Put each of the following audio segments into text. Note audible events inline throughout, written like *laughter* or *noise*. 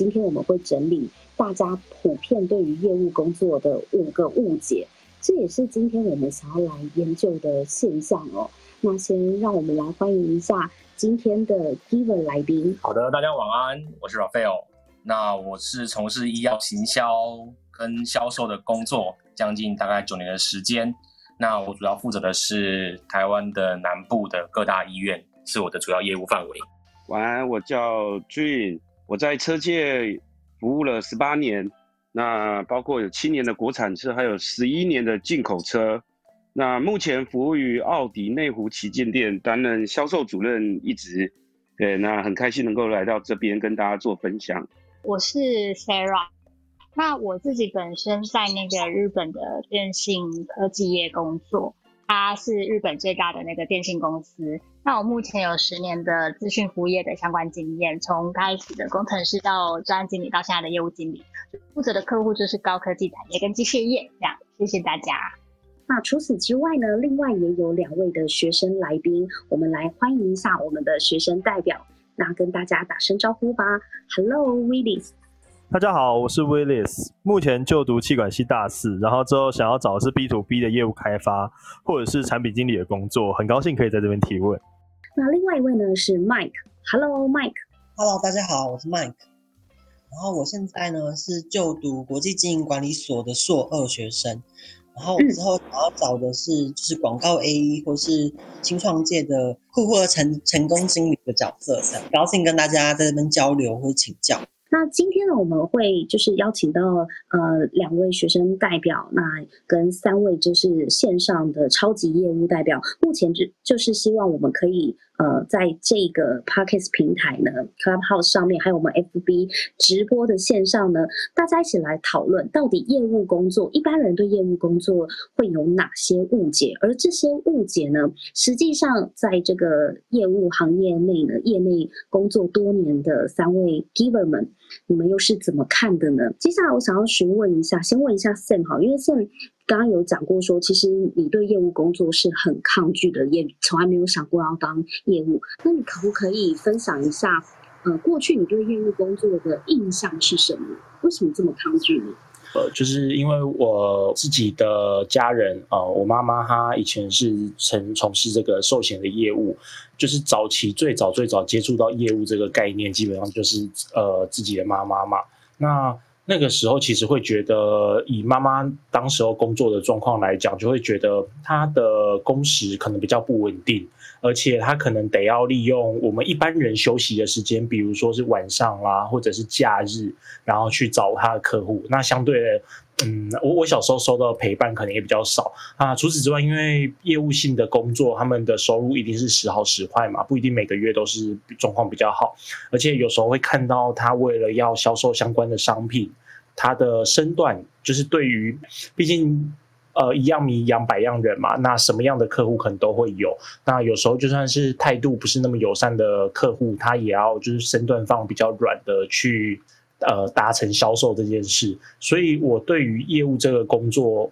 今天我们会整理大家普遍对于业务工作的五个误解，这也是今天我们想要来研究的现象哦。那先让我们来欢迎一下今天的 Giver 来宾。好的，大家晚安，我是 Raphael。那我是从事医药行销跟销售的工作，将近大概九年的时间。那我主要负责的是台湾的南部的各大医院，是我的主要业务范围。晚安，我叫 Jun，我在车界服务了十八年，那包括有七年的国产车，还有十一年的进口车。那目前服务于奥迪内湖旗舰店，担任销售主任一职。对，那很开心能够来到这边跟大家做分享。我是 Sarah，那我自己本身在那个日本的电信科技业工作，它是日本最大的那个电信公司。那我目前有十年的资讯服务业的相关经验，从开始的工程师到专案经理到现在的业务经理，负责的客户就是高科技产业跟机械业。这样，谢谢大家。那除此之外呢？另外也有两位的学生来宾，我们来欢迎一下我们的学生代表。那跟大家打声招呼吧。Hello，Willis。大家好，我是 Willis，目前就读气管系大四，然后之后想要找的是 B to B 的业务开发或者是产品经理的工作，很高兴可以在这边提问。那另外一位呢是 Mike。Hello，Mike。Hello，大家好，我是 Mike。然后我现在呢是就读国际经营管理所的硕二学生。然后之后想要找的是就是广告 A E 或是新创界的库货成成功经理的角色，很高兴跟大家在这边交流或请教。那今天呢，我们会就是邀请到呃两位学生代表，那跟三位就是线上的超级业务代表，目前就就是希望我们可以。呃，在这个 Podcast 平台呢，Clubhouse 上面，还有我们 FB 直播的线上呢，大家一起来讨论，到底业务工作，一般人对业务工作会有哪些误解？而这些误解呢，实际上在这个业务行业内呢，业内工作多年的三位 Giver 们，你们又是怎么看的呢？接下来我想要询问一下，先问一下 Sam 哈，因为 Sam。刚刚有讲过说，其实你对业务工作是很抗拒的，也从来没有想过要当业务。那你可不可以分享一下，呃，过去你对业务工作的印象是什么？为什么这么抗拒呢？呃，就是因为我自己的家人呃，我妈妈她以前是曾从事这个寿险的业务，就是早期最早最早接触到业务这个概念，基本上就是呃自己的妈妈嘛。那那个时候其实会觉得，以妈妈当时候工作的状况来讲，就会觉得她的工时可能比较不稳定，而且她可能得要利用我们一般人休息的时间，比如说是晚上啦，或者是假日，然后去找她的客户。那相对，嗯，我我小时候收到陪伴可能也比较少啊。除此之外，因为业务性的工作，他们的收入一定是时好时坏嘛，不一定每个月都是状况比较好，而且有时候会看到他为了要销售相关的商品。他的身段就是对于，毕竟，呃，一样米养百样人嘛，那什么样的客户可能都会有。那有时候就算是态度不是那么友善的客户，他也要就是身段放比较软的去，呃，达成销售这件事。所以我对于业务这个工作。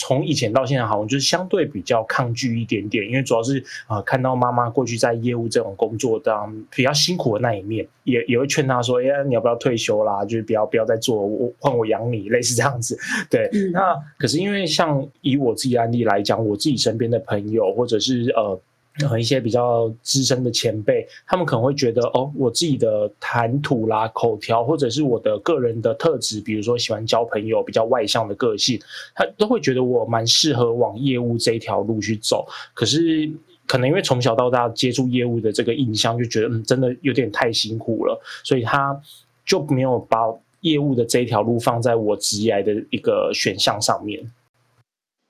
从以前到现在，好像就是相对比较抗拒一点点，因为主要是啊，看到妈妈过去在业务这种工作当比较辛苦的那一面，也也会劝她说：“哎，你要不要退休啦？就是不要不要再做，我换我养你，类似这样子。”对，那可是因为像以我自己案例来讲，我自己身边的朋友或者是呃。和一些比较资深的前辈，他们可能会觉得，哦，我自己的谈吐啦、口条，或者是我的个人的特质，比如说喜欢交朋友、比较外向的个性，他都会觉得我蛮适合往业务这一条路去走。可是，可能因为从小到大接触业务的这个印象，就觉得，嗯，真的有点太辛苦了，所以他就没有把业务的这一条路放在我职业的一个选项上面。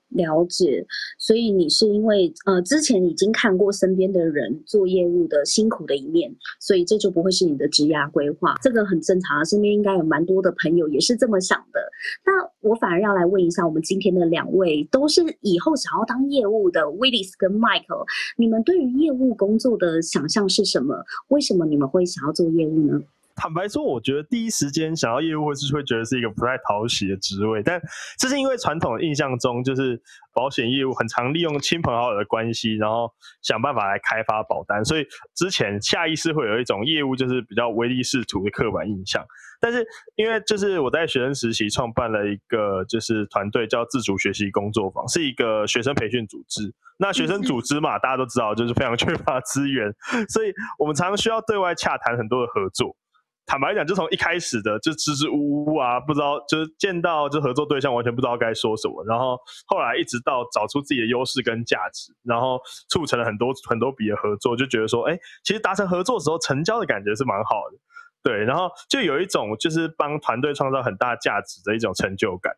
了解，所以你是因为呃之前已经看过身边的人做业务的辛苦的一面，所以这就不会是你的职业规划，这个很正常啊。身边应该有蛮多的朋友也是这么想的。那我反而要来问一下，我们今天的两位都是以后想要当业务的 Willis 跟 Michael，你们对于业务工作的想象是什么？为什么你们会想要做业务呢？坦白说，我觉得第一时间想要业务，会是会觉得是一个不太讨喜的职位。但这是因为传统的印象中，就是保险业务很常利用亲朋好友的关系，然后想办法来开发保单，所以之前下意识会有一种业务就是比较唯利是图的刻板印象。但是因为就是我在学生时期创办了一个就是团队叫自主学习工作坊，是一个学生培训组织。那学生组织嘛，大家都知道就是非常缺乏资源，所以我们常常需要对外洽谈很多的合作。坦白讲，就从一开始的就支支吾吾啊，不知道就是见到就合作对象完全不知道该说什么，然后后来一直到找出自己的优势跟价值，然后促成了很多很多笔的合作，就觉得说，哎，其实达成合作的时候成交的感觉是蛮好的。对，然后就有一种就是帮团队创造很大价值的一种成就感。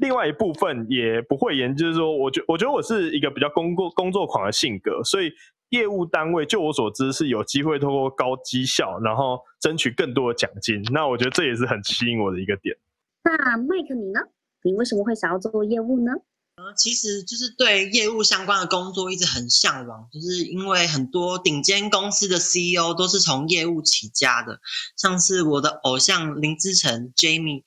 另外一部分也不会言，就是说，我觉我觉得我是一个比较工作工作狂的性格，所以业务单位就我所知是有机会通过高绩效，然后争取更多的奖金。那我觉得这也是很吸引我的一个点。那麦克你呢？你为什么会想要做业务呢？其实就是对业务相关的工作一直很向往，就是因为很多顶尖公司的 CEO 都是从业务起家的，像是我的偶像林之成 Jamie，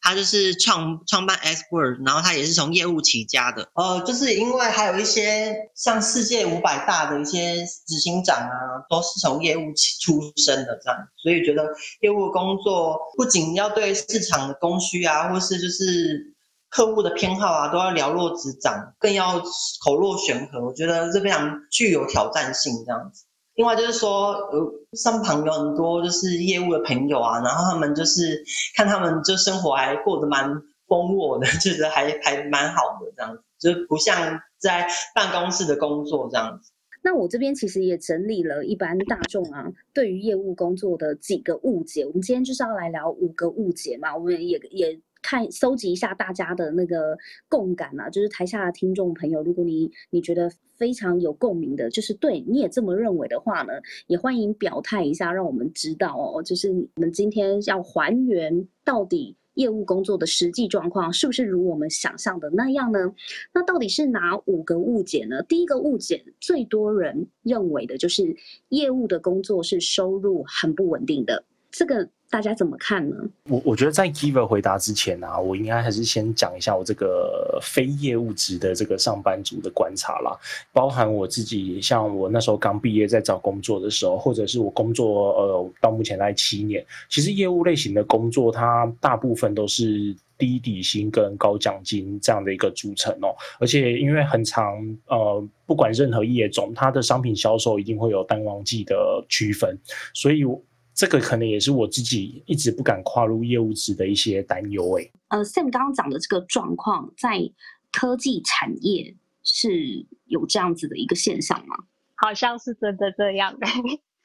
他就是创创办 X Word，然后他也是从业务起家的。呃，就是因为还有一些像世界五百大的一些执行长啊，都是从业务起出身的这样，所以觉得业务工作不仅要对市场的供需啊，或是就是。客户的偏好啊，都要了若指掌，更要口若悬河。我觉得这非常具有挑战性，这样子。另外就是说，呃，身旁有很多就是业务的朋友啊，然后他们就是看他们就生活还过得蛮丰沃的，*laughs* 觉得还还蛮好的这样子，就是不像在办公室的工作这样子。那我这边其实也整理了一般大众啊对于业务工作的几个误解。我们今天就是要来聊五个误解嘛，我们也也。看搜集一下大家的那个共感啊，就是台下的听众朋友，如果你你觉得非常有共鸣的，就是对你也这么认为的话呢，也欢迎表态一下，让我们知道哦。就是我们今天要还原到底业务工作的实际状况是不是如我们想象的那样呢？那到底是哪五个误解呢？第一个误解，最多人认为的就是业务的工作是收入很不稳定的，这个。大家怎么看呢？我我觉得在 Giver 回答之前啊，我应该还是先讲一下我这个非业务职的这个上班族的观察啦，包含我自己，像我那时候刚毕业在找工作的时候，或者是我工作呃到目前来七年，其实业务类型的工作，它大部分都是低底薪跟高奖金这样的一个组成哦，而且因为很长呃，不管任何业种，它的商品销售一定会有淡旺季的区分，所以。这个可能也是我自己一直不敢跨入业务职的一些担忧。哎，呃，Sam 刚刚讲的这个状况，在科技产业是有这样子的一个现象吗？好像是真的这样的，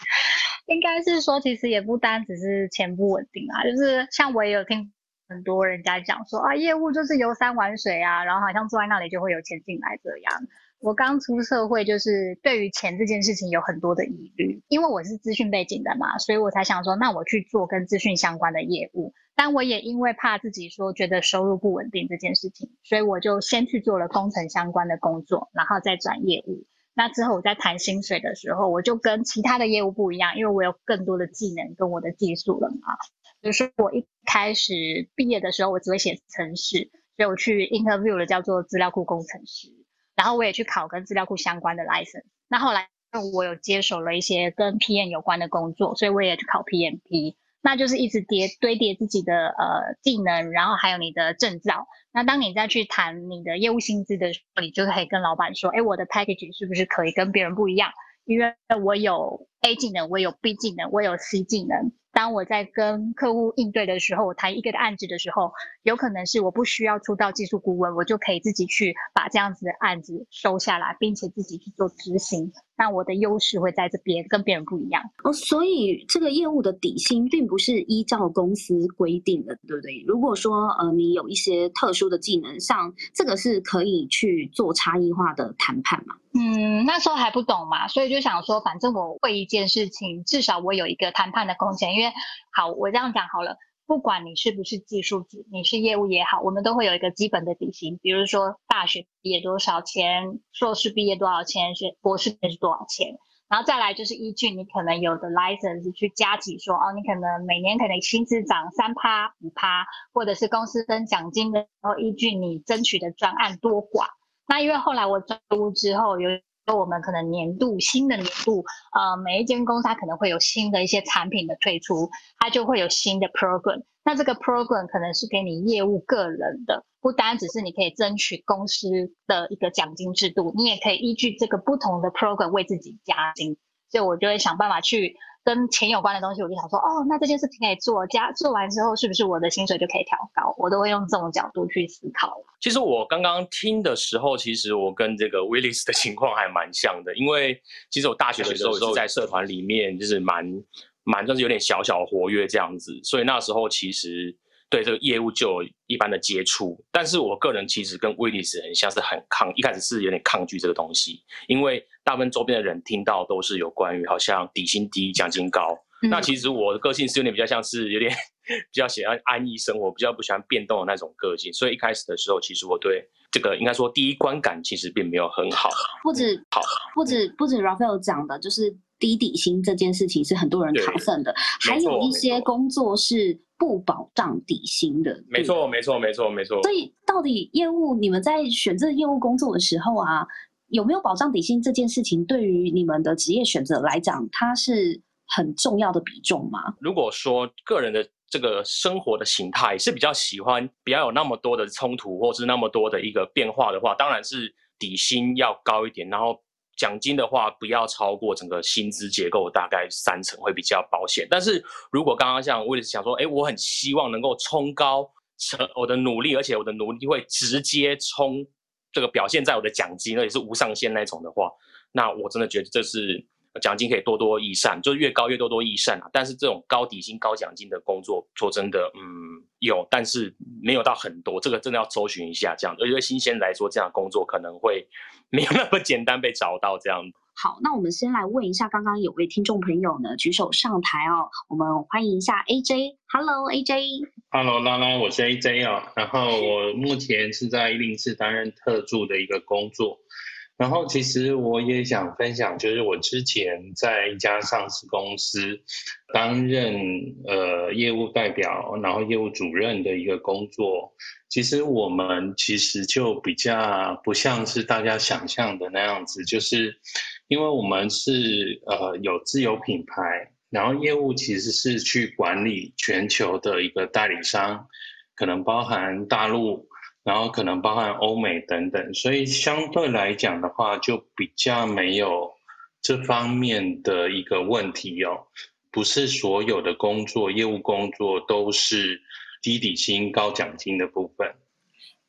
*laughs* 应该是说，其实也不单只是钱不稳定啊，就是像我也有听很多人家讲说啊，业务就是游山玩水啊，然后好像坐在那里就会有钱进来这样。我刚出社会，就是对于钱这件事情有很多的疑虑，因为我是资讯背景的嘛，所以我才想说，那我去做跟资讯相关的业务。但我也因为怕自己说觉得收入不稳定这件事情，所以我就先去做了工程相关的工作，然后再转业务。那之后我在谈薪水的时候，我就跟其他的业务不一样，因为我有更多的技能跟我的技术了嘛。就是我一开始毕业的时候，我只会写程式，所以我去 interview 了叫做资料库工程师。然后我也去考跟资料库相关的 license。那后来我有接手了一些跟 PM 有关的工作，所以我也去考 PMP。那就是一直叠堆叠自己的呃技能，然后还有你的证照。那当你再去谈你的业务薪资的时候，你就可以跟老板说，哎，我的 package 是不是可以跟别人不一样？因为我有 A 技能，我有 B 技能，我有 C 技能。当我在跟客户应对的时候，我谈一个的案子的时候，有可能是我不需要出到技术顾问，我就可以自己去把这样子的案子收下来，并且自己去做执行。那我的优势会在这边，跟别人不一样哦。所以这个业务的底薪并不是依照公司规定的，对不对？如果说呃你有一些特殊的技能，像这个是可以去做差异化的谈判嘛？嗯，那时候还不懂嘛，所以就想说，反正我会一件事情，至少我有一个谈判的空间。因为好，我这样讲好了。不管你是不是技术职，你是业务也好，我们都会有一个基本的底薪，比如说大学毕业多少钱，硕士毕业多少钱，是博士毕业是多少钱。然后再来就是依据你可能有的 license 去加急说，哦，你可能每年可能薪资涨三趴五趴，或者是公司分奖金的时候，依据你争取的专案多寡。那因为后来我转屋之后有。我们可能年度新的年度，呃，每一间公司它可能会有新的一些产品的推出，它就会有新的 program。那这个 program 可能是给你业务个人的，不单只是你可以争取公司的一个奖金制度，你也可以依据这个不同的 program 为自己加薪。所以我就会想办法去。跟钱有关的东西，我就想说，哦，那这件事情可以做，加做完之后，是不是我的薪水就可以调高？我都会用这种角度去思考。其实我刚刚听的时候，其实我跟这个 Willis 的情况还蛮像的，因为其实我大学的时候是在社团里面，就是蛮蛮算是有点小小活跃这样子，所以那时候其实。对这个业务就有一般的接触，但是我个人其实跟威利斯很像，是很抗，一开始是有点抗拒这个东西，因为大部分周边的人听到都是有关于好像底薪低、奖金高。那其实我的个性是有点比较像是有点 *laughs* 比较喜欢安逸生活，比较不喜欢变动的那种个性，所以一开始的时候，其实我对这个应该说第一观感其实并没有很好。*laughs* 不止好，不止不止 Raphael 讲的，就是低底薪这件事情是很多人讨论的，还有一些工作是。不保障底薪的，没错，没错，没错，没错。所以，到底业务你们在选择业务工作的时候啊，有没有保障底薪这件事情，对于你们的职业选择来讲，它是很重要的比重吗？如果说个人的这个生活的形态是比较喜欢，不要有那么多的冲突，或是那么多的一个变化的话，当然是底薪要高一点，然后。奖金的话，不要超过整个薪资结构大概三成会比较保险。但是如果刚刚像为了想说，哎，我很希望能够冲高成我的努力，而且我的努力会直接冲这个表现在我的奖金，而且是无上限那种的话，那我真的觉得这是。奖金可以多多益善，就是越高越多多益善啊。但是这种高底薪高奖金的工作，说真的，嗯，有，但是没有到很多。这个真的要搜寻一下，这样。而且新鲜来说，这样的工作可能会没有那么简单被找到。这样。好，那我们先来问一下，刚刚有位听众朋友呢举手上台哦，我们欢迎一下 AJ。Hello，AJ。Hello，拉拉，我是 AJ 哦。然后我目前是在一零四担任特助的一个工作。然后，其实我也想分享，就是我之前在一家上市公司担任呃业务代表，然后业务主任的一个工作。其实我们其实就比较不像是大家想象的那样子，就是因为我们是呃有自有品牌，然后业务其实是去管理全球的一个代理商，可能包含大陆。然后可能包含欧美等等，所以相对来讲的话，就比较没有这方面的一个问题哦。不是所有的工作业务工作都是低底薪高奖金的部分。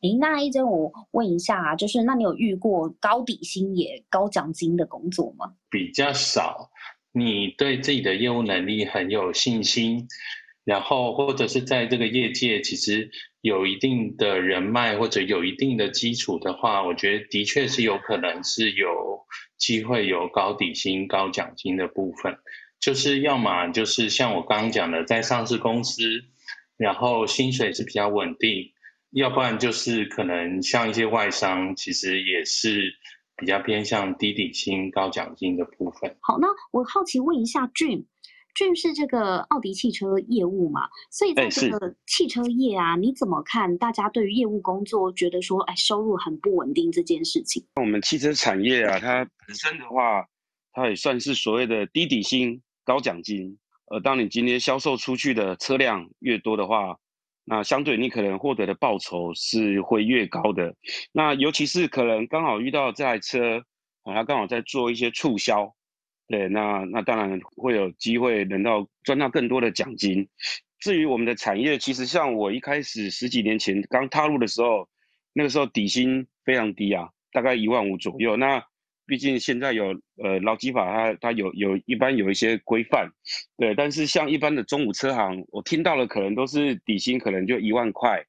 诶，那一真我问一下啊，就是那你有遇过高底薪也高奖金的工作吗？比较少。你对自己的业务能力很有信心。然后或者是在这个业界，其实有一定的人脉或者有一定的基础的话，我觉得的确是有可能是有机会有高底薪、高奖金的部分。就是要么就是像我刚刚讲的，在上市公司，然后薪水是比较稳定；要不然就是可能像一些外商，其实也是比较偏向低底薪、高奖金的部分。好，那我好奇问一下俊。俊是这个奥迪汽车业务嘛，所以在这个汽车业啊，你怎么看？大家对于业务工作觉得说，哎，收入很不稳定这件事情？我们汽车产业啊，它本身的话，它也算是所谓的低底薪、高奖金。呃，当你今天销售出去的车辆越多的话，那相对你可能获得的报酬是会越高的。那尤其是可能刚好遇到这台车，啊它刚好在做一些促销。对，那那当然会有机会能到赚到更多的奖金。至于我们的产业，其实像我一开始十几年前刚踏入的时候，那个时候底薪非常低啊，大概一万五左右。那毕竟现在有呃劳基法，它它有有一般有一些规范，对。但是像一般的中午车行，我听到的可能都是底薪可能就一万块。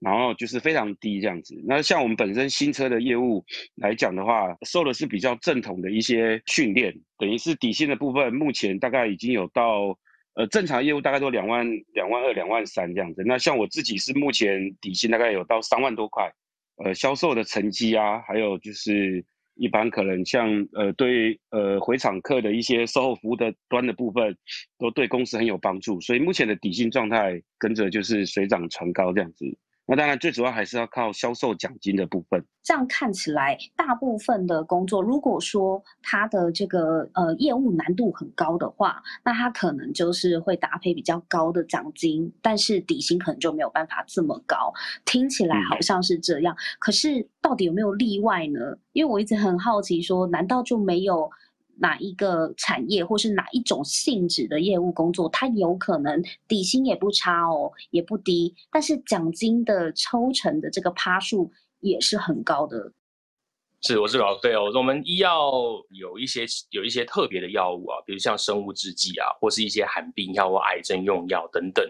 然后就是非常低这样子。那像我们本身新车的业务来讲的话，受的是比较正统的一些训练，等于是底薪的部分，目前大概已经有到呃正常业务大概都两万两万二两万三这样子。那像我自己是目前底薪大概有到三万多块，呃销售的成绩啊，还有就是一般可能像呃对呃回厂客的一些售后服务的端的部分，都对公司很有帮助。所以目前的底薪状态跟着就是水涨船高这样子。那当然，最主要还是要靠销售奖金的部分。这样看起来，大部分的工作，如果说它的这个呃业务难度很高的话，那它可能就是会搭配比较高的奖金，但是底薪可能就没有办法这么高。听起来好像是这样，可是到底有没有例外呢？因为我一直很好奇，说难道就没有？哪一个产业或是哪一种性质的业务工作，它有可能底薪也不差哦，也不低，但是奖金的抽成的这个趴数也是很高的。是，我是老对哦。我们医药有一些有一些特别的药物啊，比如像生物制剂啊，或是一些罕病药或癌症用药等等，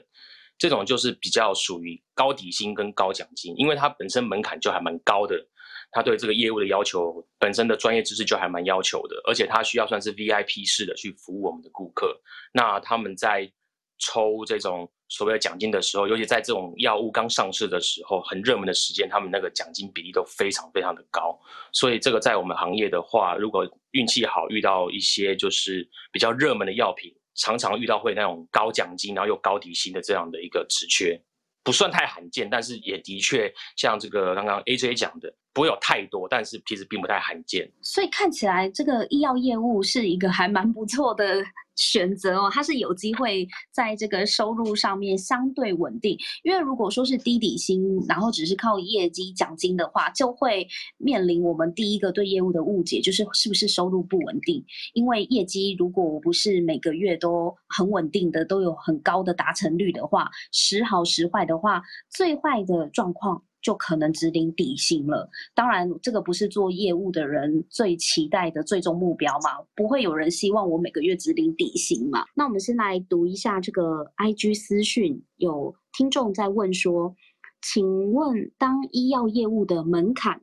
这种就是比较属于高底薪跟高奖金，因为它本身门槛就还蛮高的。他对这个业务的要求，本身的专业知识就还蛮要求的，而且他需要算是 VIP 式的去服务我们的顾客。那他们在抽这种所谓的奖金的时候，尤其在这种药物刚上市的时候，很热门的时间，他们那个奖金比例都非常非常的高。所以这个在我们行业的话，如果运气好，遇到一些就是比较热门的药品，常常遇到会那种高奖金，然后又高底薪的这样的一个职缺。不算太罕见，但是也的确像这个刚刚 AJ 讲的，不会有太多，但是其实并不太罕见。所以看起来这个医药业务是一个还蛮不错的。选择哦，它是有机会在这个收入上面相对稳定，因为如果说是低底薪，然后只是靠业绩奖金的话，就会面临我们第一个对业务的误解，就是是不是收入不稳定？因为业绩如果我不是每个月都很稳定的，都有很高的达成率的话，时好时坏的话，最坏的状况。就可能只领底薪了。当然，这个不是做业务的人最期待的最终目标嘛？不会有人希望我每个月只领底薪嘛？那我们先来读一下这个 IG 私讯，有听众在问说：“请问当医药业务的门槛，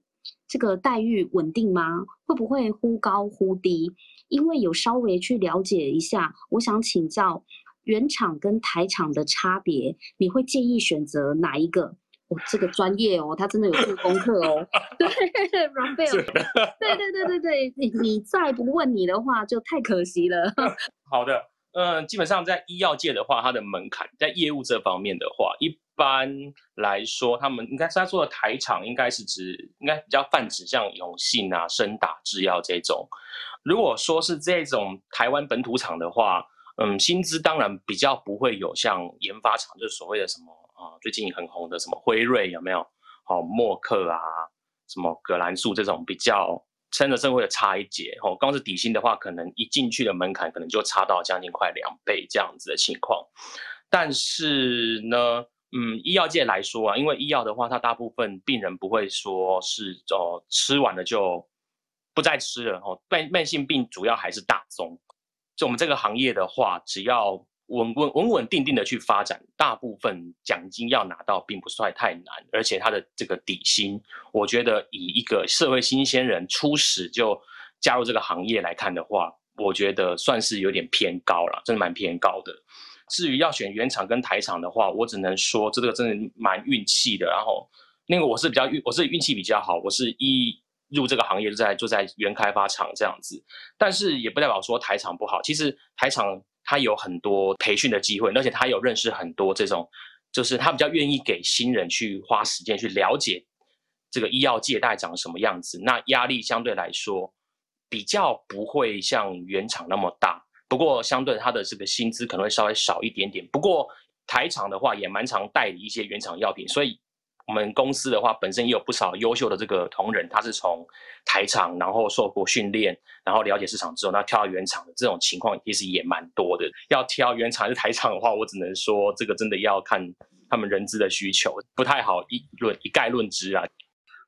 这个待遇稳定吗？会不会忽高忽低？因为有稍微去了解一下，我想请教原厂跟台厂的差别，你会建议选择哪一个？”哦，这个专业哦，他真的有做功课哦。*laughs* 对 *laughs* 对对对对对，你你再不问你的话，就太可惜了。*laughs* 好的，嗯，基本上在医药界的话，它的门槛在业务这方面的话，一般来说，他们应该是他说的台厂，应该是指应该比较泛指像永信啊、深打制药这种。如果说是这种台湾本土厂的话，嗯，薪资当然比较不会有像研发厂，就是所谓的什么。啊，最近很红的什么辉瑞有没有？好，默克啊，什么葛兰素这种比较撑着社会的差一截。哦，光是底薪的话，可能一进去的门槛可能就差到将近快两倍这样子的情况。但是呢，嗯，医药界来说啊，因为医药的话，它大部分病人不会说是哦吃完了就不再吃了。哦，慢慢性病主要还是大宗。就我们这个行业的话，只要稳稳稳稳定定的去发展，大部分奖金要拿到并不算太难，而且他的这个底薪，我觉得以一个社会新鲜人初始就加入这个行业来看的话，我觉得算是有点偏高了，真的蛮偏高的。至于要选原厂跟台厂的话，我只能说这个真的蛮运气的。然后那个我是比较运，我是运气比较好，我是一入这个行业就在就在原开发厂这样子，但是也不代表说台厂不好，其实台厂。他有很多培训的机会，而且他有认识很多这种，就是他比较愿意给新人去花时间去了解这个医药界大概长什么样子。那压力相对来说比较不会像原厂那么大，不过相对他的这个薪资可能会稍微少一点点。不过台厂的话也蛮常代理一些原厂药品，所以。我们公司的话，本身也有不少优秀的这个同仁，他是从台厂，然后受过训练，然后了解市场之后，那跳到原厂的这种情况其实也蛮多的。要挑原厂还是台厂的话，我只能说这个真的要看他们人资的需求，不太好一论一概论之啊。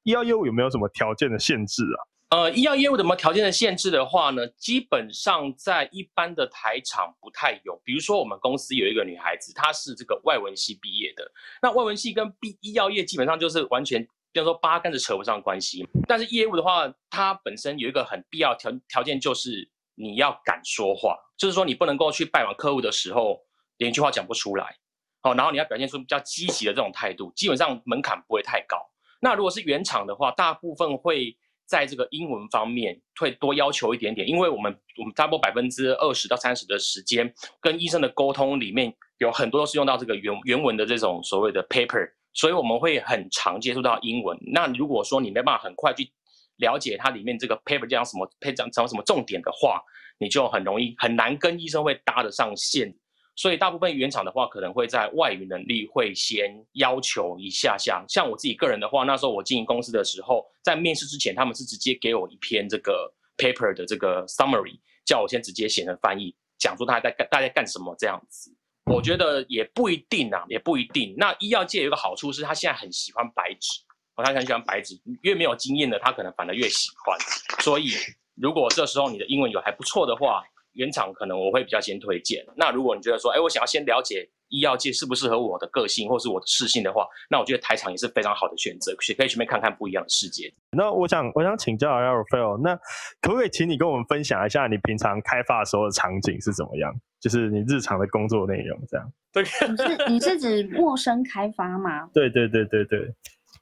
医药业务有没有什么条件的限制啊？呃，医药业务的什么条件的限制的话呢，基本上在一般的台厂不太有。比如说，我们公司有一个女孩子，她是这个外文系毕业的。那外文系跟医医药业基本上就是完全，比如说八竿子扯不上关系。但是业务的话，它本身有一个很必要条条件，就是你要敢说话，就是说你不能够去拜访客户的时候连一句话讲不出来，好，然后你要表现出比较积极的这种态度，基本上门槛不会太高。那如果是原厂的话，大部分会。在这个英文方面会多要求一点点，因为我们我们差不多百分之二十到三十的时间跟医生的沟通里面有很多都是用到这个原原文的这种所谓的 paper，所以我们会很常接触到英文。那如果说你没办法很快去了解它里面这个 paper 讲什么，配讲讲什么重点的话，你就很容易很难跟医生会搭得上线。所以大部分原厂的话，可能会在外语能力会先要求一下下。像我自己个人的话，那时候我经营公司的时候，在面试之前，他们是直接给我一篇这个 paper 的这个 summary，叫我先直接写成翻译，讲述他在干大家干什么这样子。我觉得也不一定啊，也不一定。那医药界有一个好处是，他现在很喜欢白纸，哦他很喜欢白纸，越没有经验的他可能反而越喜欢。所以如果这时候你的英文有还不错的话，原厂可能我会比较先推荐。那如果你觉得说，哎，我想要先了解医药界适不适合我的个性或是我的适性的话，那我觉得台厂也是非常好的选择，可以去面看看不一样的世界。那我想，我想请教一下 Rafael，那可不可以请你跟我们分享一下你平常开发的时候的场景是怎么样？就是你日常的工作内容这样。对，你是你是指陌生开发吗？对对对对对，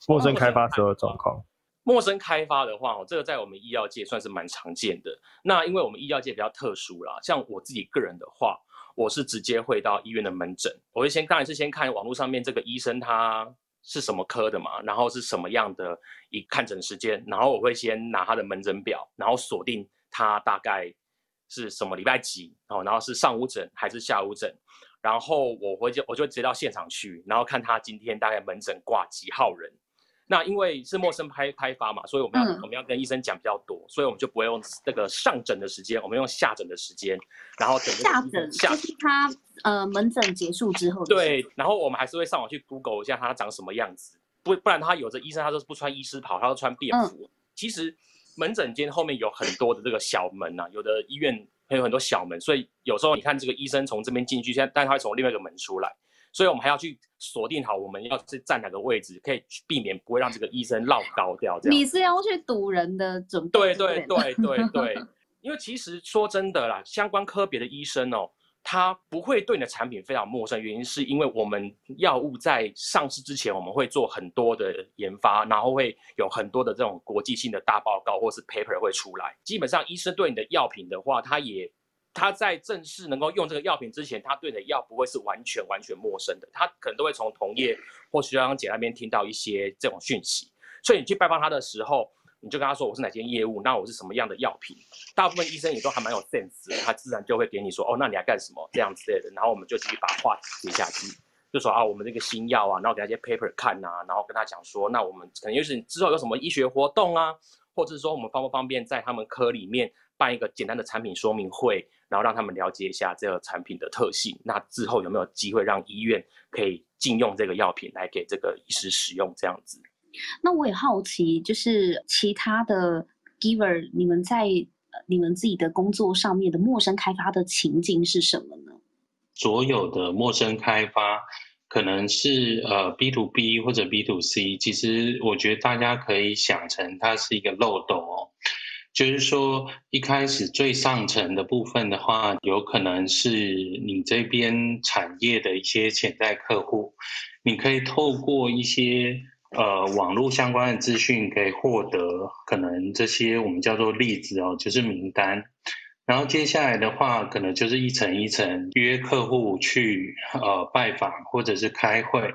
陌生开发时候的状况。陌生开发的话，哦，这个在我们医药界算是蛮常见的。那因为我们医药界比较特殊啦，像我自己个人的话，我是直接会到医院的门诊，我会先当然是先看网络上面这个医生他是什么科的嘛，然后是什么样的一看诊时间，然后我会先拿他的门诊表，然后锁定他大概是什么礼拜几哦，然后是上午诊还是下午诊，然后我会就我就直接到现场去，然后看他今天大概门诊挂几号人。那因为是陌生拍开发嘛，所以我们要我们要跟医生讲比较多，所以我们就不会用那个上诊的时间，我们用下诊的时间，然后等下诊就是他呃门诊结束之后。对，然后我们还是会上网去 Google 一下他长什么样子，不不然他有的医生他都是不穿医师袍，他都穿便服。其实门诊间后面有很多的这个小门呐，有的医院还有很多小门，所以有时候你看这个医生从这边进去，现在但他会从另外一个门出来。所以我们还要去锁定好，我们要是站哪个位置，可以避免不会让这个医生绕高掉。这样你是要去堵人的准备？对对对对 *laughs* 对，因为其实说真的啦，相关科别的医生哦，他不会对你的产品非常陌生，原因是因为我们药物在上市之前，我们会做很多的研发，然后会有很多的这种国际性的大报告或是 paper 会出来。基本上，医生对你的药品的话，他也。他在正式能够用这个药品之前，他对你的药不会是完全完全陌生的，他可能都会从同业或徐阳姐那边听到一些这种讯息。所以你去拜访他的时候，你就跟他说我是哪间业务，那我是什么样的药品。大部分医生也都还蛮有 sense，他自然就会给你说哦，那你要干什么这样之类的。然后我们就继续把话接下去，就说啊，我们这个新药啊，然后给他一些 paper 看啊，然后跟他讲说，那我们可能就是之后有什么医学活动啊，或者是说我们方不方便在他们科里面办一个简单的产品说明会。然后让他们了解一下这个产品的特性，那之后有没有机会让医院可以禁用这个药品来给这个医师使用？这样子。那我也好奇，就是其他的 giver，你们在你们自己的工作上面的陌生开发的情境是什么呢？所有的陌生开发可能是呃 B to B 或者 B to C，其实我觉得大家可以想成它是一个漏斗哦。就是说，一开始最上层的部分的话，有可能是你这边产业的一些潜在客户，你可以透过一些呃网络相关的资讯，可以获得可能这些我们叫做例子哦，就是名单。然后接下来的话，可能就是一层一层约客户去呃拜访或者是开会，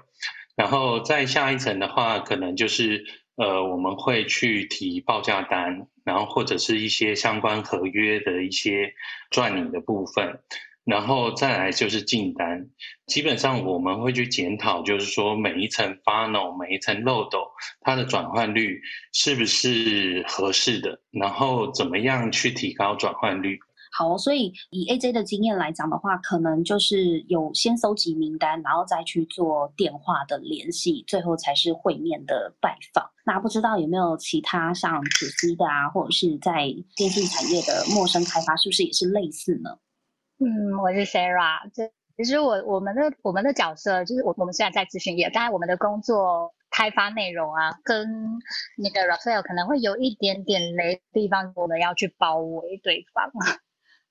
然后再下一层的话，可能就是呃我们会去提报价单。然后或者是一些相关合约的一些赚领的部分，然后再来就是进单。基本上我们会去检讨，就是说每一层 funnel、每一层漏斗，它的转换率是不是合适的，然后怎么样去提高转换率。好，所以以 AJ 的经验来讲的话，可能就是有先搜集名单，然后再去做电话的联系，最后才是会面的拜访。那不知道有没有其他像子 C 的啊，或者是在电信产业的陌生开发，是不是也是类似呢？嗯，我是 Sarah。这其实我我们的我们的角色就是我我们现在在咨询业，当然我们的工作开发内容啊，跟那个 Raphael 可能会有一点点雷地方，我们要去包围对方。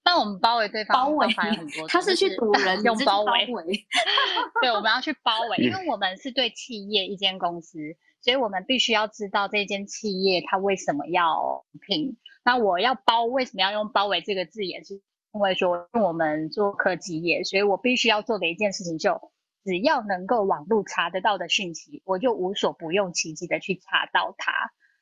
那我们包围对方，包围很多，他是去堵人，用包围。围。*laughs* 对，我们要去包围，因为我们是对企业一间公司，所以我们必须要知道这间企业它为什么要聘。那我要包，为什么要用包围这个字眼？是因为说我们做科技业，所以我必须要做的一件事情，就只要能够网络查得到的讯息，我就无所不用其极的去查到它。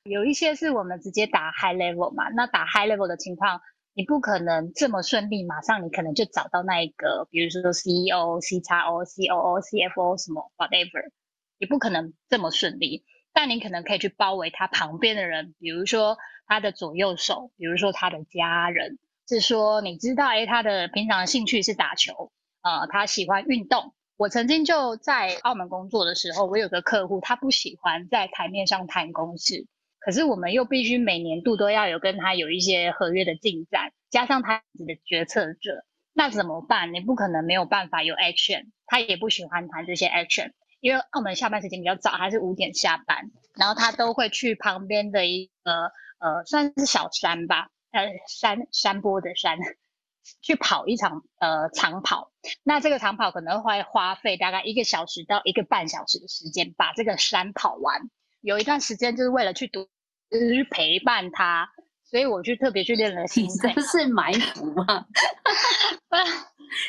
有一些是我们直接打 high level 嘛，那打 high level 的情况，你不可能这么顺利，马上你可能就找到那一个，比如说 CEO、C 叉 O、C O O、C F O 什么 whatever，也不可能这么顺利。但你可能可以去包围他旁边的人，比如说他的左右手，比如说他的家人。是说你知道，哎，他的平常兴趣是打球，呃，他喜欢运动。我曾经就在澳门工作的时候，我有个客户，他不喜欢在台面上谈公事，可是我们又必须每年度都要有跟他有一些合约的进展，加上他自己的决策者，那怎么办？你不可能没有办法有 action，他也不喜欢谈这些 action，因为澳门下班时间比较早，还是五点下班，然后他都会去旁边的一个呃，算是小山吧。呃，山山坡的山，*laughs* 去跑一场呃长跑，那这个长跑可能会花费大概一个小时到一个半小时的时间，把这个山跑完。有一段时间就是为了去读，就是去陪伴他，所以我去特别去练了心肺。这是埋伏 *laughs* 吗？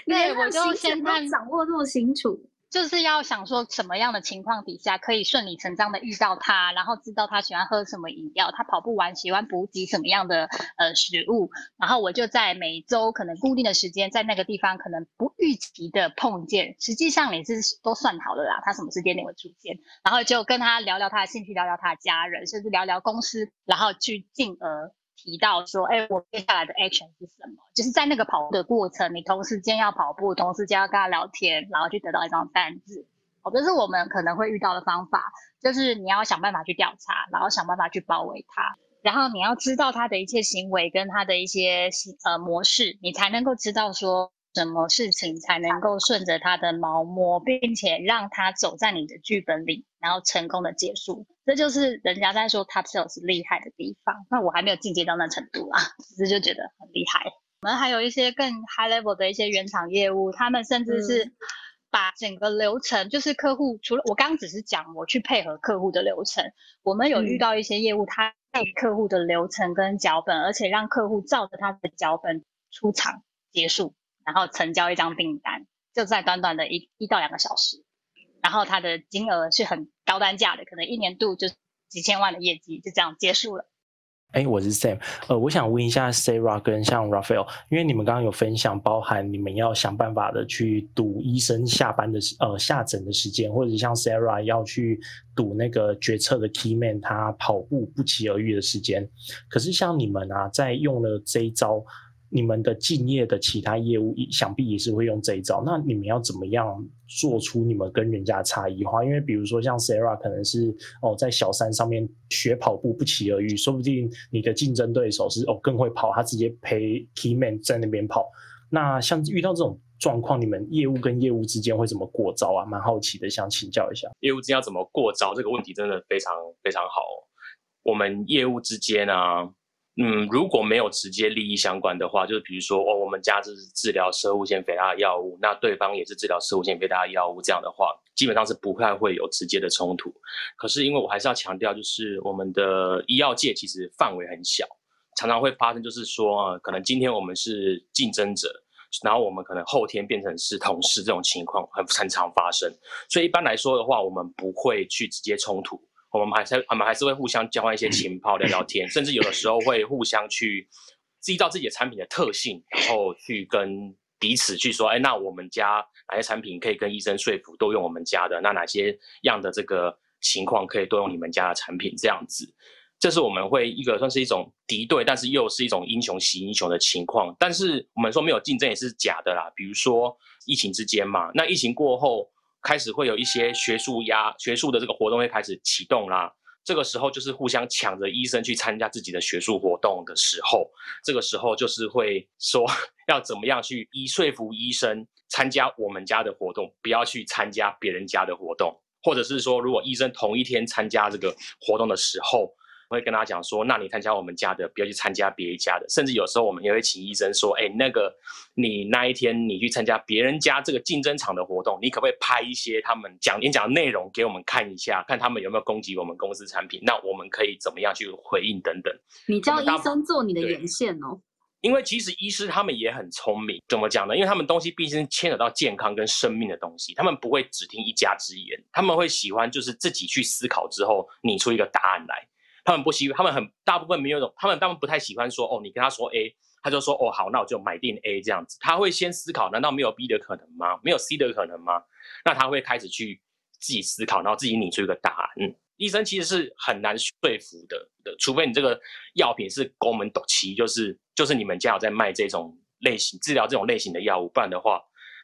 对，我就先掌握这么清楚。就是要想说什么样的情况底下可以顺理成章的遇到他，然后知道他喜欢喝什么饮料，他跑步完喜欢补给什么样的呃食物，然后我就在每周可能固定的时间在那个地方可能不预期的碰见，实际上你是都算好了啦，他什么时间点会出现，然后就跟他聊聊他的兴趣，聊聊他的家人，甚至聊聊公司，然后去进而。提到说，哎，我接下来的 action 是什么？就是在那个跑步的过程，你同时间要跑步，同时间要跟他聊天，然后去得到一张单子。哦，这是我们可能会遇到的方法，就是你要想办法去调查，然后想办法去包围他，然后你要知道他的一切行为跟他的一些呃模式，你才能够知道说。什么事情才能够顺着他的毛摸，并且让他走在你的剧本里，然后成功的结束？这就是人家在说 top sales 厉害的地方。那我还没有进阶到那程度啊，只是就觉得很厉害。我们还有一些更 high level 的一些原厂业务，他们甚至是把整个流程，就是客户除了我刚刚只是讲我去配合客户的流程，我们有遇到一些业务，他配客户的流程跟脚本，而且让客户照着他的脚本出场结束。然后成交一张订单，就在短短的一一到两个小时，然后它的金额是很高单价的，可能一年度就几千万的业绩，就这样结束了。哎，我是 Sam，呃，我想问一下 Sarah 跟像 Raphael，因为你们刚刚有分享，包含你们要想办法的去赌医生下班的呃下诊的时间，或者像 Sarah 要去赌那个决策的 Key Man 他跑步不期而遇的时间，可是像你们啊，在用了这一招。你们的敬业的其他业务，想必也是会用这一招。那你们要怎么样做出你们跟人家差异化？因为比如说像 Sarah 可能是哦在小山上面学跑步不期而遇，说不定你的竞争对手是哦更会跑，他直接陪 Keyman 在那边跑。那像遇到这种状况，你们业务跟业务之间会怎么过招啊？蛮好奇的，想请教一下。业务之间要怎么过招？这个问题真的非常非常好。我们业务之间啊。嗯，如果没有直接利益相关的话，就是比如说，哦，我们家这是治疗射物腺肥大的药物，那对方也是治疗射物腺肥大的药物，这样的话，基本上是不太会有直接的冲突。可是，因为我还是要强调，就是我们的医药界其实范围很小，常常会发生，就是说啊，可能今天我们是竞争者，然后我们可能后天变成是同事，这种情况很很常发生。所以一般来说的话，我们不会去直接冲突。我们还是我们还是会互相交换一些情报、聊聊天，甚至有的时候会互相去知道自己的产品的特性，然后去跟彼此去说：哎，那我们家哪些产品可以跟医生说服，都用我们家的？那哪些样的这个情况可以多用你们家的产品？这样子，这是我们会一个算是一种敌对，但是又是一种英雄惜英雄的情况。但是我们说没有竞争也是假的啦。比如说疫情之间嘛，那疫情过后。开始会有一些学术压学术的这个活动会开始启动啦，这个时候就是互相抢着医生去参加自己的学术活动的时候，这个时候就是会说 *laughs* 要怎么样去医说服医生参加我们家的活动，不要去参加别人家的活动，或者是说如果医生同一天参加这个活动的时候，会跟他讲说，那你参加我们家的，不要去参加别一家的。甚至有时候我们也会请医生说，哎，那个你那一天你去参加别人家这个竞争场的活动，你可不可以拍一些他们讲演讲的内容给我们看一下，看他们有没有攻击我们公司产品？那我们可以怎么样去回应等等？你叫医生做你的眼线哦。因为其实医师他们也很聪明，怎么讲呢？因为他们东西毕竟牵扯到健康跟生命的东西，他们不会只听一家之言，他们会喜欢就是自己去思考之后拟出一个答案来。他们不喜，他们很大部分没有，他们他们不太喜欢说哦，你跟他说 A，他就说哦好，那我就买定 A 这样子。他会先思考，难道没有 B 的可能吗？没有 C 的可能吗？那他会开始去自己思考，然后自己拟出一个答案。医生其实是很难说服的的，除非你这个药品是国门斗齐，就是就是你们家有在卖这种类型治疗这种类型的药物，不然的话。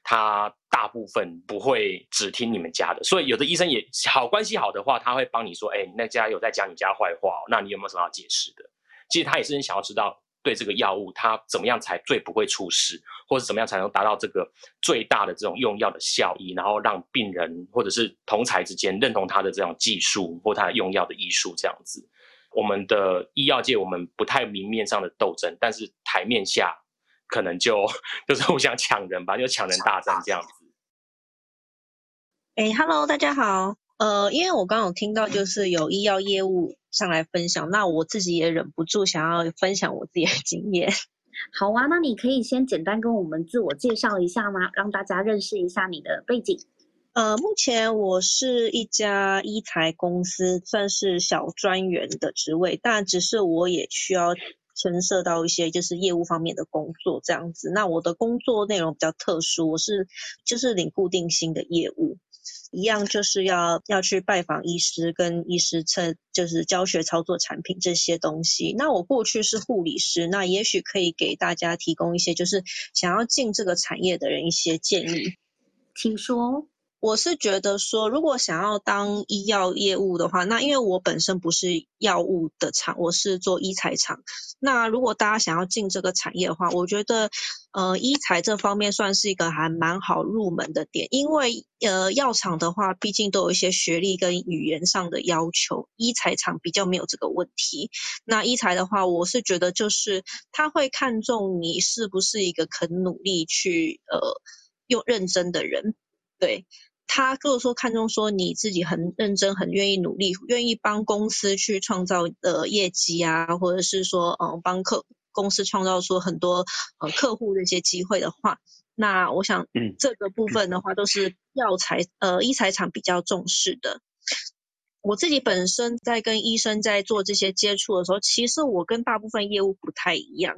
他大部分不会只听你们家的，所以有的医生也好关系好的话，他会帮你说，哎，那家有在讲你家坏话，那你有没有什么要解释的？其实他也是很想要知道，对这个药物，他怎么样才最不会出事，或者怎么样才能达到这个最大的这种用药的效益，然后让病人或者是同才之间认同他的这种技术或他用药的艺术这样子。我们的医药界，我们不太明面上的斗争，但是台面下。可能就 *laughs* 就是互相抢人吧，就抢人大战这样子。哎，Hello，大家好。呃，因为我刚刚有听到就是有医药业务上来分享，那我自己也忍不住想要分享我自己的经验。*laughs* 好啊，那你可以先简单跟我们自我介绍一下吗？让大家认识一下你的背景。呃，目前我是一家医材公司，算是小专员的职位，但只是我也需要。牵涉到一些就是业务方面的工作这样子，那我的工作内容比较特殊，我是就是领固定薪的业务，一样就是要要去拜访医师，跟医师测就是教学操作产品这些东西。那我过去是护理师，那也许可以给大家提供一些就是想要进这个产业的人一些建议，听说。我是觉得说，如果想要当医药业务的话，那因为我本身不是药物的厂，我是做医材厂。那如果大家想要进这个产业的话，我觉得，呃，医材这方面算是一个还蛮好入门的点，因为呃，药厂的话，毕竟都有一些学历跟语言上的要求，医材厂比较没有这个问题。那医材的话，我是觉得就是他会看重你是不是一个肯努力去呃用认真的人，对。他如果说看中说你自己很认真、很愿意努力、愿意帮公司去创造的业绩啊，或者是说嗯帮客公司创造出很多呃客户的一些机会的话，那我想这个部分的话都是药材呃医材厂比较重视的。我自己本身在跟医生在做这些接触的时候，其实我跟大部分业务不太一样。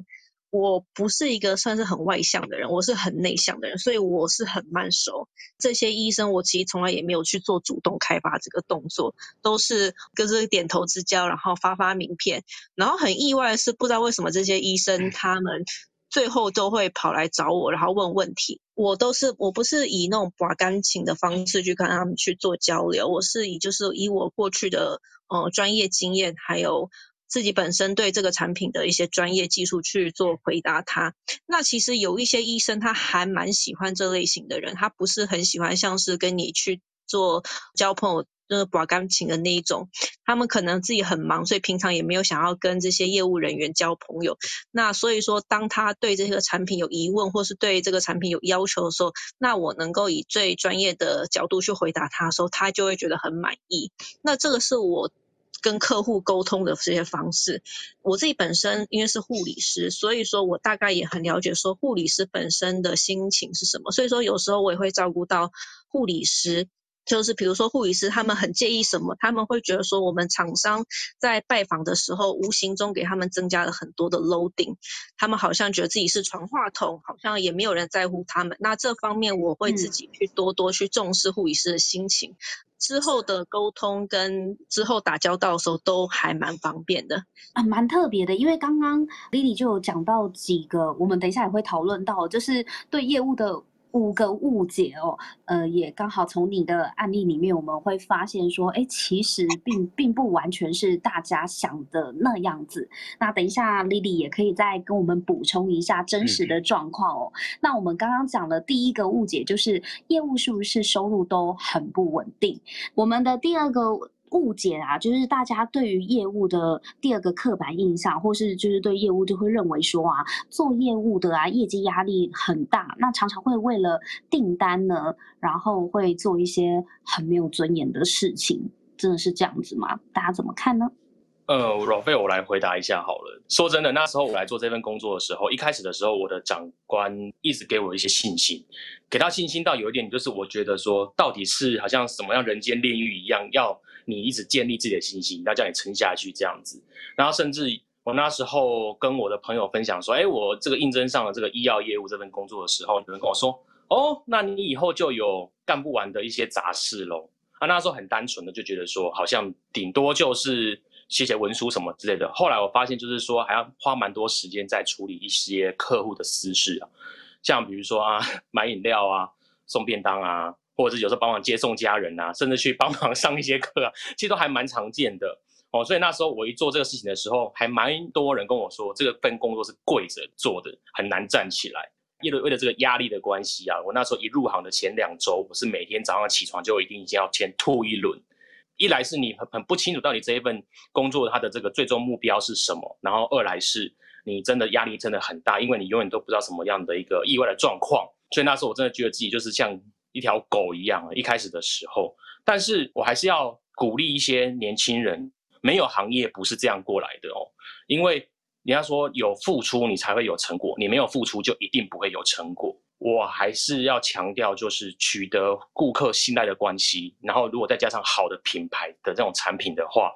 我不是一个算是很外向的人，我是很内向的人，所以我是很慢熟。这些医生我其实从来也没有去做主动开发这个动作，都是就是点头之交，然后发发名片。然后很意外的是，不知道为什么这些医生他们最后都会跑来找我，然后问问题。我都是我不是以那种把钢琴的方式去跟他们去做交流，我是以就是以我过去的呃专业经验还有。自己本身对这个产品的一些专业技术去做回答，他那其实有一些医生他还蛮喜欢这类型的人，他不是很喜欢像是跟你去做交朋友、就是把感情的那一种。他们可能自己很忙，所以平常也没有想要跟这些业务人员交朋友。那所以说，当他对这个产品有疑问，或是对这个产品有要求的时候，那我能够以最专业的角度去回答他的时候，他就会觉得很满意。那这个是我。跟客户沟通的这些方式，我自己本身因为是护理师，所以说我大概也很了解说护理师本身的心情是什么。所以说有时候我也会照顾到护理师。就是比如说护理师他们很介意什么，他们会觉得说我们厂商在拜访的时候，无形中给他们增加了很多的 loading，他们好像觉得自己是传话筒，好像也没有人在乎他们。那这方面我会自己去多多去重视护理师的心情，之后的沟通跟之后打交道的时候都还蛮方便的啊，蛮特别的。因为刚刚 Lily 就有讲到几个，我们等一下也会讨论到，就是对业务的。五个误解哦，呃，也刚好从你的案例里面，我们会发现说，哎，其实并并不完全是大家想的那样子。那等一下，Lily 也可以再跟我们补充一下真实的状况哦。那我们刚刚讲的第一个误解就是业务是不是收入都很不稳定？我们的第二个。误解啊，就是大家对于业务的第二个刻板印象，或是就是对业务就会认为说啊，做业务的啊，业绩压力很大，那常常会为了订单呢，然后会做一些很没有尊严的事情，真的是这样子吗？大家怎么看呢？呃，老费，我来回答一下好了。说真的，那时候我来做这份工作的时候，一开始的时候，我的长官一直给我一些信心，给他信心到有一点，就是我觉得说，到底是好像什么样人间炼狱一样，要你一直建立自己的信心，要叫你撑下去这样子。然后甚至我那时候跟我的朋友分享说，哎，我这个应征上了这个医药业务这份工作的时候，有人跟我说，哦，那你以后就有干不完的一些杂事喽。啊，那时候很单纯的就觉得说，好像顶多就是。写写文书什么之类的。后来我发现，就是说还要花蛮多时间在处理一些客户的私事啊，像比如说啊，*laughs* 买饮料啊，送便当啊，或者是有时候帮忙接送家人啊，甚至去帮忙上一些课啊，其实都还蛮常见的哦。所以那时候我一做这个事情的时候，还蛮多人跟我说，这个份工作是跪着做的，很难站起来。因为为了这个压力的关系啊，我那时候一入行的前两周，我是每天早上起床就一定先要先吐一轮。一来是你很很不清楚到底这一份工作它的这个最终目标是什么，然后二来是你真的压力真的很大，因为你永远都不知道什么样的一个意外的状况，所以那时候我真的觉得自己就是像一条狗一样。一开始的时候，但是我还是要鼓励一些年轻人，没有行业不是这样过来的哦，因为人家说有付出你才会有成果，你没有付出就一定不会有成果。我还是要强调，就是取得顾客信赖的关系，然后如果再加上好的品牌的这种产品的话，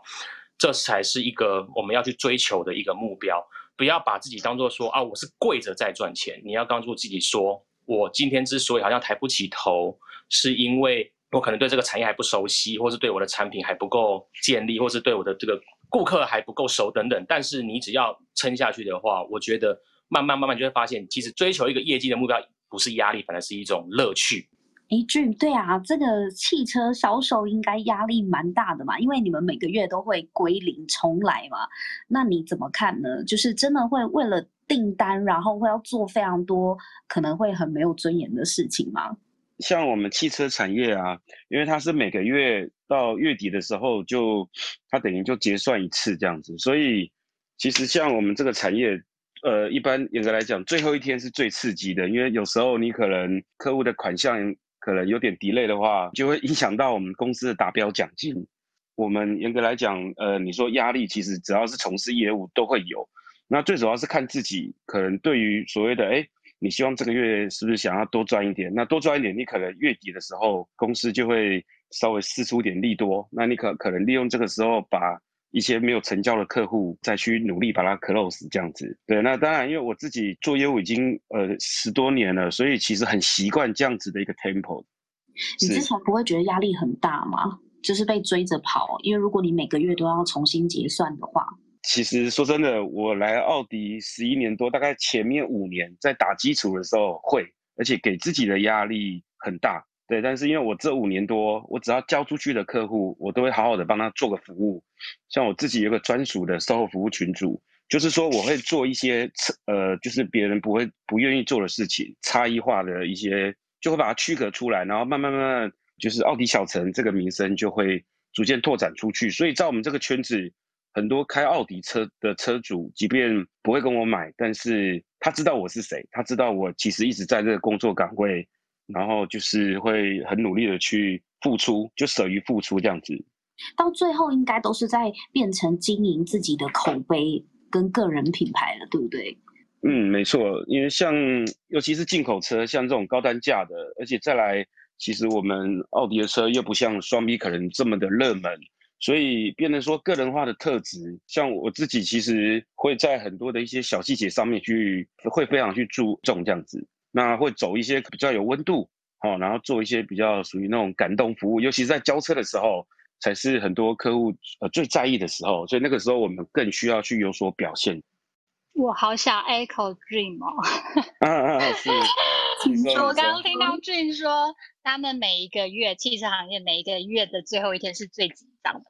这才是一个我们要去追求的一个目标。不要把自己当做说啊，我是跪着在赚钱。你要告诉自己说，我今天之所以好像抬不起头，是因为我可能对这个产业还不熟悉，或是对我的产品还不够建立，或是对我的这个顾客还不够熟等等。但是你只要撑下去的话，我觉得慢慢慢慢就会发现，其实追求一个业绩的目标。不是压力，反而是一种乐趣。哎，俊，对啊，这个汽车销售应该压力蛮大的嘛，因为你们每个月都会归零重来嘛。那你怎么看呢？就是真的会为了订单，然后会要做非常多可能会很没有尊严的事情吗？像我们汽车产业啊，因为它是每个月到月底的时候就它等于就结算一次这样子，所以其实像我们这个产业。呃，一般严格来讲，最后一天是最刺激的，因为有时候你可能客户的款项可能有点 delay 的话，就会影响到我们公司的达标奖金。我们严格来讲，呃，你说压力，其实只要是从事业务都会有。那最主要是看自己，可能对于所谓的，哎，你希望这个月是不是想要多赚一点？那多赚一点，你可能月底的时候公司就会稍微试出点利多，那你可可能利用这个时候把。一些没有成交的客户，再去努力把它 close 这样子。对，那当然，因为我自己做业务已经呃十多年了，所以其实很习惯这样子的一个 tempo。你之前不会觉得压力很大吗？就是被追着跑，因为如果你每个月都要重新结算的话。其实说真的，我来奥迪十一年多，大概前面五年在打基础的时候会，而且给自己的压力很大。对，但是因为我这五年多，我只要交出去的客户，我都会好好的帮他做个服务。像我自己有个专属的售后服务群组，就是说我会做一些呃，就是别人不会不愿意做的事情，差异化的一些，就会把它区隔出来，然后慢慢慢慢，就是奥迪小城这个名声就会逐渐拓展出去。所以在我们这个圈子，很多开奥迪车的车主，即便不会跟我买，但是他知道我是谁，他知道我其实一直在这个工作岗位。然后就是会很努力的去付出，就舍于付出这样子。到最后应该都是在变成经营自己的口碑跟个人品牌了，对不对？嗯，没错。因为像尤其是进口车，像这种高单价的，而且再来，其实我们奥迪的车又不像双 B 可能这么的热门，所以变成说个人化的特质。像我自己其实会在很多的一些小细节上面去，会非常去注重这样子。那会走一些比较有温度，哦，然后做一些比较属于那种感动服务，尤其是在交车的时候，才是很多客户呃最在意的时候，所以那个时候我们更需要去有所表现。我好想 echo dream 哦，嗯嗯嗯，是。我 *laughs* 刚刚听到 dream 说，他们每一个月汽车行业每一个月的最后一天是最紧张的嘛？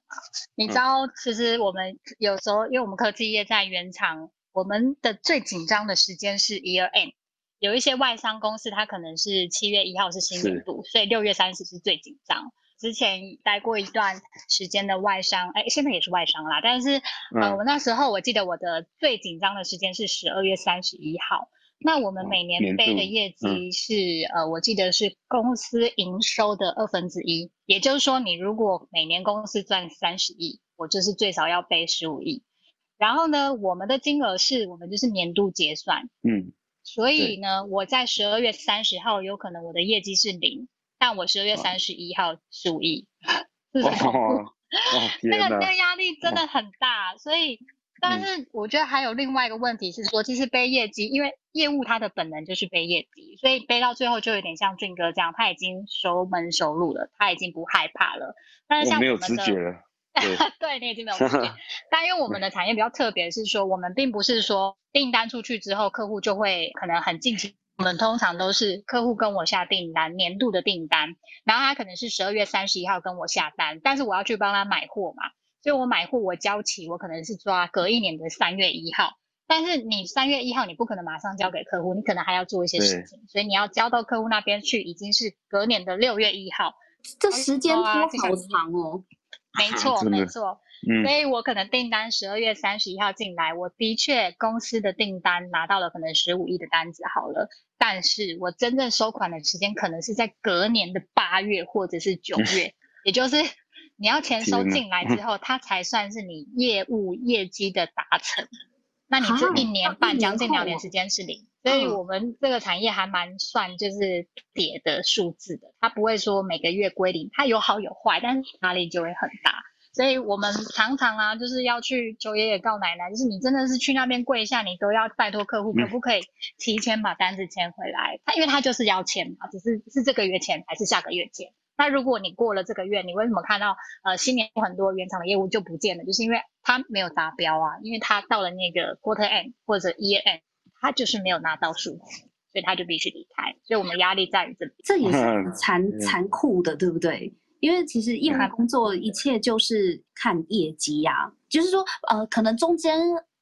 你知道，其实我们有时候，因为我们科技业在原厂，我们的最紧张的时间是 year end。有一些外商公司，它可能是七月一号是新年度，所以六月三十是最紧张。之前待过一段时间的外商，哎，现在也是外商啦。但是，呃，我那时候我记得我的最紧张的时间是十二月三十一号。那我们每年背的业绩是，呃，我记得是公司营收的二分之一。也就是说，你如果每年公司赚三十亿，我就是最少要背十五亿。然后呢，我们的金额是我们就是年度结算，嗯，所以呢，我在十二月三十号有可能我的业绩是零。但我十二月三十一号十五亿，*laughs* 哇，*laughs* 那个那个压力真的很大，所以，但是我觉得还有另外一个问题是说，其实背业绩，因为业务它的本能就是背业绩，所以背到最后就有点像俊哥这样，他已经熟门熟路了，他已经不害怕了。但是像我没有直觉了，*laughs* 对，你已经没有直觉。*laughs* 但因为我们的产业比较特别，是说我们并不是说订单出去之后，客户就会可能很近期。我们通常都是客户跟我下订单，年度的订单，然后他可能是十二月三十一号跟我下单，但是我要去帮他买货嘛，所以我买货我交期我可能是抓隔一年的三月一号，但是你三月一号你不可能马上交给客户，你可能还要做一些事情，所以你要交到客户那边去，已经是隔年的六月一号，这时间拖好长哦。没 *laughs* 错，没错。所以我可能订单十二月三十一号进来，我的确公司的订单拿到了可能十五亿的单子好了，但是我真正收款的时间可能是在隔年的八月或者是九月，也就是你要钱收进来之后，它才算是你业务业绩的达成。那你这一年半将近两年时间是零，所以我们这个产业还蛮算就是叠的数字的，它不会说每个月归零，它有好有坏，但是压力就会很大。所以我们常常啊，就是要去求爷爷告奶奶，就是你真的是去那边跪下，你都要拜托客户，可不可以提前把单子签回来？他因为他就是要签嘛，只是是这个月签还是下个月签。那如果你过了这个月，你为什么看到呃新年很多原厂的业务就不见了？就是因为他没有达标啊，因为他到了那个 quarter end 或者 year end，他就是没有拿到数字，所以他就必须离开。所以我们压力在于这里，这也是很 *laughs* 残残酷的，对不对？因为其实业务工作一切就是看业绩呀，就是说，呃，可能中间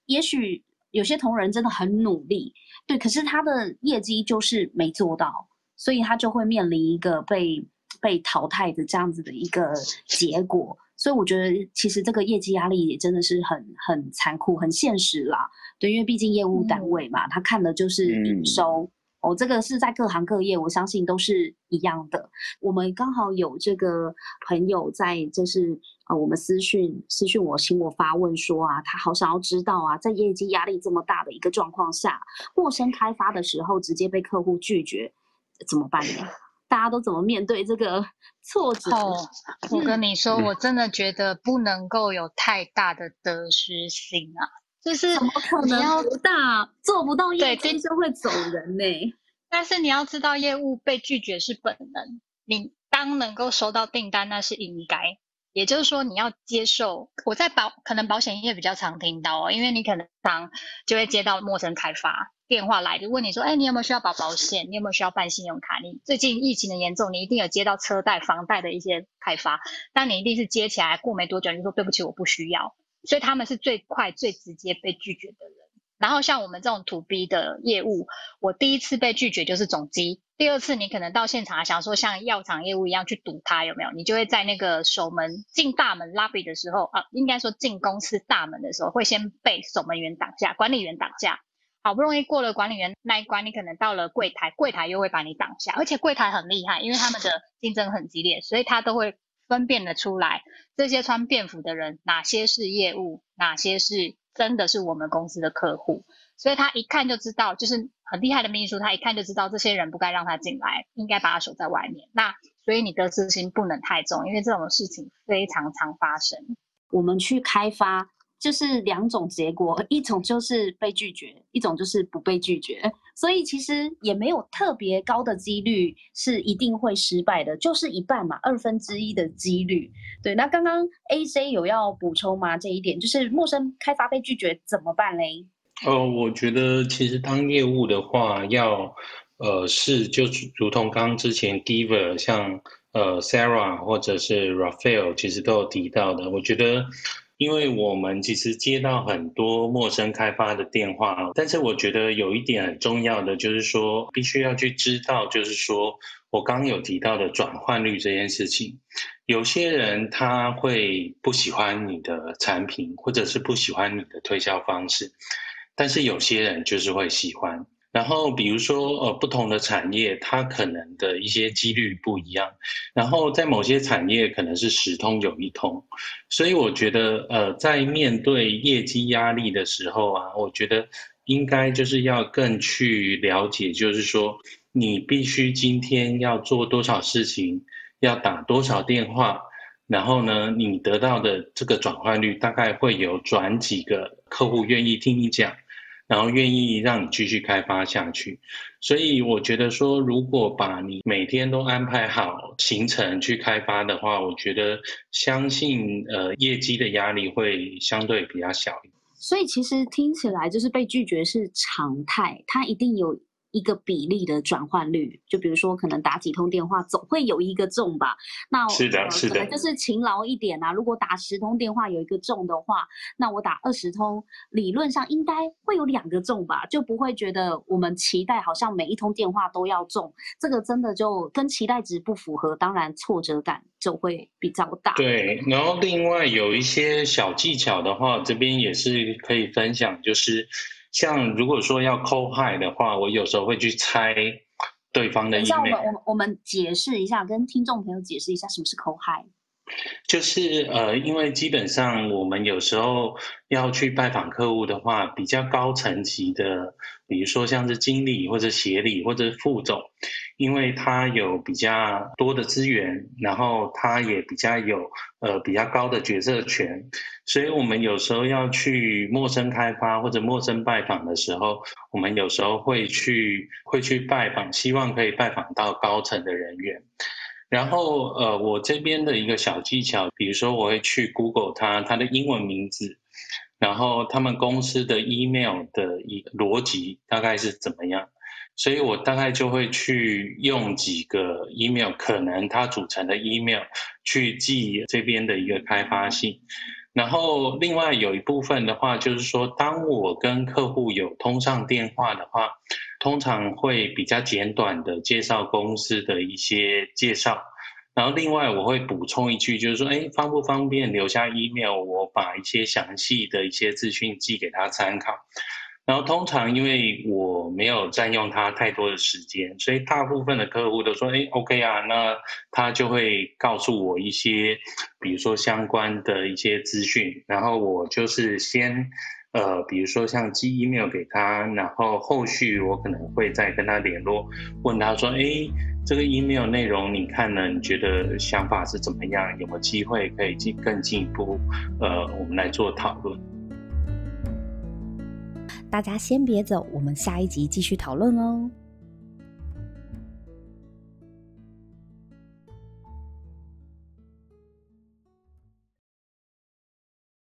也许有些同仁真的很努力，对，可是他的业绩就是没做到，所以他就会面临一个被被淘汰的这样子的一个结果。所以我觉得其实这个业绩压力也真的是很很残酷、很现实啦。对，因为毕竟业务单位嘛，他看的就是营收。哦，这个是在各行各业，我相信都是一样的。我们刚好有这个朋友在，就是呃，我们私讯私讯我，请我发问说啊，他好想要知道啊，在业绩压力这么大的一个状况下，陌生开发的时候直接被客户拒绝，怎么办呢？大家都怎么面对这个挫折？哦，我跟你说，我真的觉得不能够有太大的得失心啊。就是怎么可能不大做不到业绩就会走人呢？但是你要知道，业务被拒绝是本能。你当能够收到订单，那是应该。也就是说，你要接受。我在保可能保险业比较常听到哦，因为你可能常就会接到陌生开发电话来，就问你说：“哎，你有没有需要保保险？你有没有需要办信用卡？你最近疫情的严重，你一定有接到车贷、房贷的一些开发，但你一定是接起来过没多久，你就说对不起，我不需要。”所以他们是最快、最直接被拒绝的人。然后像我们这种 to B 的业务，我第一次被拒绝就是总机，第二次你可能到现场想说像药厂业务一样去堵他有没有？你就会在那个守门进大门 lobby 的时候啊，应该说进公司大门的时候，会先被守门员挡下，管理员挡下。好不容易过了管理员那一关，你可能到了柜台，柜台又会把你挡下，而且柜台很厉害，因为他们的竞争很激烈，所以他都会。分辨得出来，这些穿便服的人，哪些是业务，哪些是真的是我们公司的客户，所以他一看就知道，就是很厉害的秘书，他一看就知道这些人不该让他进来，应该把他守在外面。那所以你得失心不能太重，因为这种事情非常常发生。我们去开发。就是两种结果，*laughs* 一种就是被拒绝，一种就是不被拒绝，所以其实也没有特别高的几率是一定会失败的，就是一半嘛，二分之一的几率。对，那刚刚 A C 有要补充吗？这一点就是陌生开发被拒绝怎么办嘞？呃，我觉得其实当业务的话，要呃是就如同刚刚之前 Giver 像呃 Sarah 或者是 Raphael 其实都有提到的，我觉得。因为我们其实接到很多陌生开发的电话，但是我觉得有一点很重要的就是说，必须要去知道，就是说我刚有提到的转换率这件事情，有些人他会不喜欢你的产品，或者是不喜欢你的推销方式，但是有些人就是会喜欢。然后比如说呃，不同的产业它可能的一些几率不一样，然后在某些产业可能是十通有一通，所以我觉得呃，在面对业绩压力的时候啊，我觉得应该就是要更去了解，就是说。你必须今天要做多少事情，要打多少电话，然后呢，你得到的这个转换率大概会有转几个客户愿意听你讲，然后愿意让你继续开发下去。所以我觉得说，如果把你每天都安排好行程去开发的话，我觉得相信呃业绩的压力会相对比较小。所以其实听起来就是被拒绝是常态，它一定有。一个比例的转换率，就比如说可能打几通电话总会有一个中吧。那是的，是的，就是勤劳一点啊。如果打十通电话有一个中的话，那我打二十通，理论上应该会有两个中吧，就不会觉得我们期待好像每一通电话都要中，这个真的就跟期待值不符合，当然挫折感就会比较大。对，然后另外有一些小技巧的话，这边也是可以分享，就是。像如果说要扣嗨的话，我有时候会去猜对方的。等一下，我们我们我们解释一下，跟听众朋友解释一下什么是扣嗨。就是呃，因为基本上我们有时候要去拜访客户的话，比较高层级的，比如说像是经理或者协理或者副总，因为他有比较多的资源，然后他也比较有呃比较高的决策权，所以我们有时候要去陌生开发或者陌生拜访的时候，我们有时候会去会去拜访，希望可以拜访到高层的人员。然后，呃，我这边的一个小技巧，比如说我会去 Google 它它的英文名字，然后他们公司的 email 的一逻辑大概是怎么样，所以我大概就会去用几个 email，可能它组成的 email 去记这边的一个开发信。然后另外有一部分的话，就是说，当我跟客户有通上电话的话，通常会比较简短的介绍公司的一些介绍。然后另外我会补充一句，就是说，哎，方不方便留下 email，我把一些详细的一些资讯寄给他参考。然后通常因为我没有占用他太多的时间，所以大部分的客户都说，哎，OK 啊，那他就会告诉我一些，比如说相关的一些资讯，然后我就是先，呃，比如说像寄 email 给他，然后后续我可能会再跟他联络，问他说，哎，这个 email 内容你看了，你觉得想法是怎么样？有没有机会可以进更进一步？呃，我们来做讨论。大家先别走，我们下一集继续讨论哦。